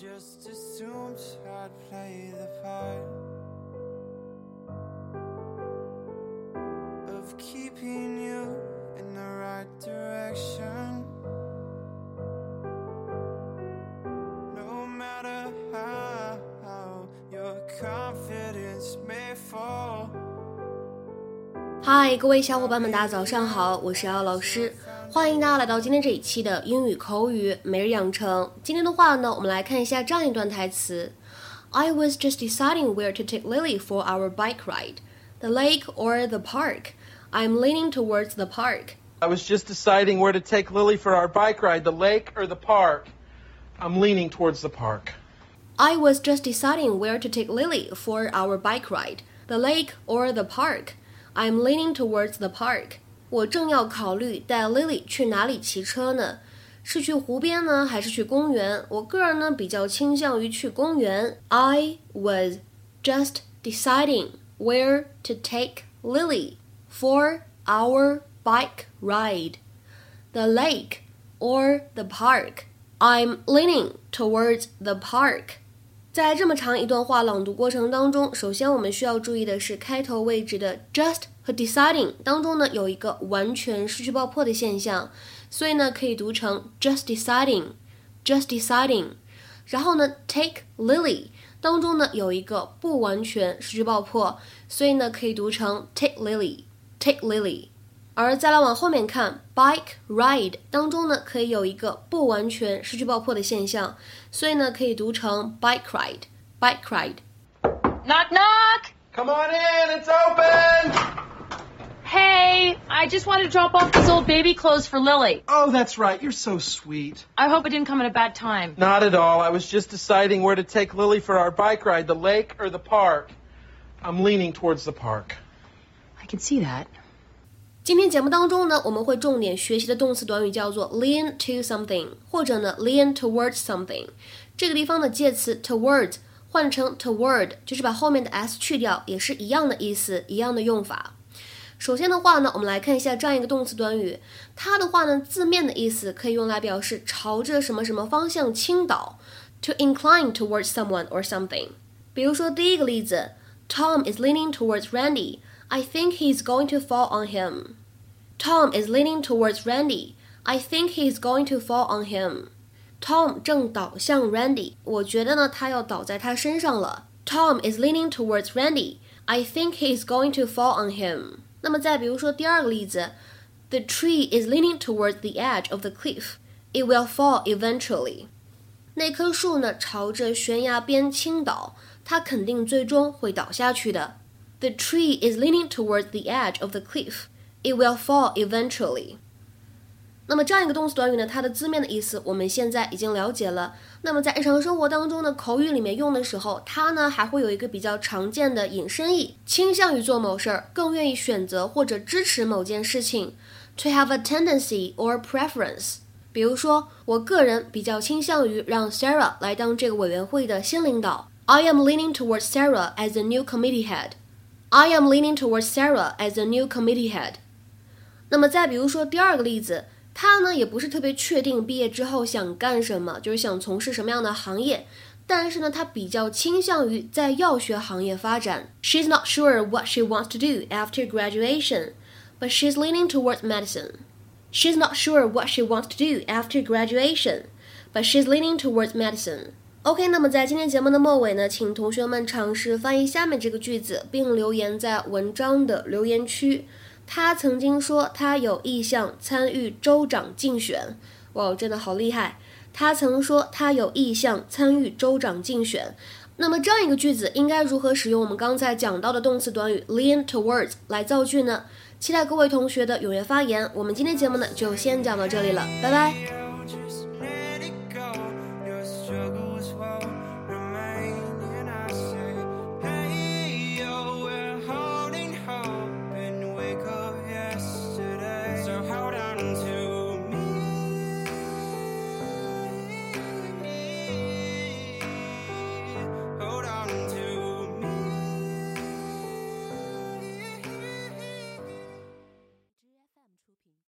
Just assumed I'd play the part of keeping you in the right direction. No matter how your confidence may fall. 嗨，各位小伙伴们，大家早上好，我是姚老师， 欢迎大家来到今天这一期的英语口语每日养成。今天的话呢，我们来看一下这样一段台词：I was just deciding where to take Lily for our bike ride, the lake or the park. I'm leaning towards the park. I was just deciding where to take Lily for our bike ride, the lake or the park. I'm leaning towards the park. I was just deciding where to take Lily for our bike ride, the lake or the park. I'm leaning towards the park. 我正要考虑带 Lily 去哪里骑车呢？是去湖边呢，还是去公园？我个人呢比较倾向于去公园。I was just deciding where to take Lily for our bike ride, the lake or the park. I'm leaning towards the park. 在这么长一段话朗读过程当中，首先我们需要注意的是开头位置的 just 和 deciding 当中呢有一个完全失去爆破的现象，所以呢可以读成 just deciding，just deciding。然后呢 take Lily 当中呢有一个不完全失去爆破，所以呢可以读成 take Lily，take Lily。而再来往后面看，bike ride 当中呢，可以有一个不完全失去爆破的现象，所以呢，可以读成 bike ride，bike ride。Knock knock. Come on in, it's open! Hey, I just wanted to drop off these old baby clothes for Lily. Oh, that's right, you're so sweet. I hope it didn't come at a bad time. Not at all. I was just deciding where to take Lily for our bike ride, the lake or the park. I'm leaning towards the park. I can see that. 今天节目当中呢，我们会重点学习的动词短语叫做 lean to something，或者呢 lean towards something。这个地方的介词 towards 换成 toward，就是把后面的 s 去掉，也是一样的意思，一样的用法。 首先的话呢，我们来看一下这样一个动词短语，它的话呢，字面的意思可以用来表示朝着什么什么方向倾倒，to incline towards someone or something。比如说第一个例子，Tom is leaning towards Randy。I think he's going to fall on him. Tom is leaning towards Randy. I think he's going to fall on him. Tom 正倒向 Randy，我觉得呢，他要倒在他身上了。Tom is leaning towards Randy. I think he's going to fall on him. 那么再比如说第二个例子，The tree is leaning towards the edge of the cliff. It will fall eventually. 那棵树呢，朝着悬崖边倾倒，它肯定最终会倒下去的。The tree is leaning towards the edge of the cliff. It will fall eventually. 那么这样一个动词短语呢，它的字面的意思我们现在已经了解了。那么在日常生活当中呢，口语里面用的时候，它呢还会有一个比较常见的引申义，倾向于做某事儿，更愿意选择或者支持某件事情。To have a tendency or preference. 比如说，我个人比较倾向于让 Sarah 来当这个委员会的新领导。I am leaning towards Sarah as the new committee head. I am leaning towards Sarah as the new committee head. 那么再比如说第二个例子，他呢也不是特别确定毕业之后想干什么，就是想从事什么样的行业，但是呢他比较倾向于在药学行业发展。She's not sure what she wants to do after graduation, but she's leaning towards medicine. She's not sure what she wants to do after graduation, but she's leaning towards medicine. OK，那么在今天节目的末尾呢，请同学们尝试翻译下面这个句子，并留言在文章的留言区。他曾经说他有意向参与州长竞选，哇，真的好厉害！他曾说他有意向参与州长竞选。那么这样一个句子应该如何使用我们刚才讲到的动词短语 lean towards 来造句呢？期待各位同学的踊跃发言。我们今天节目呢就先讲到这里了，拜拜。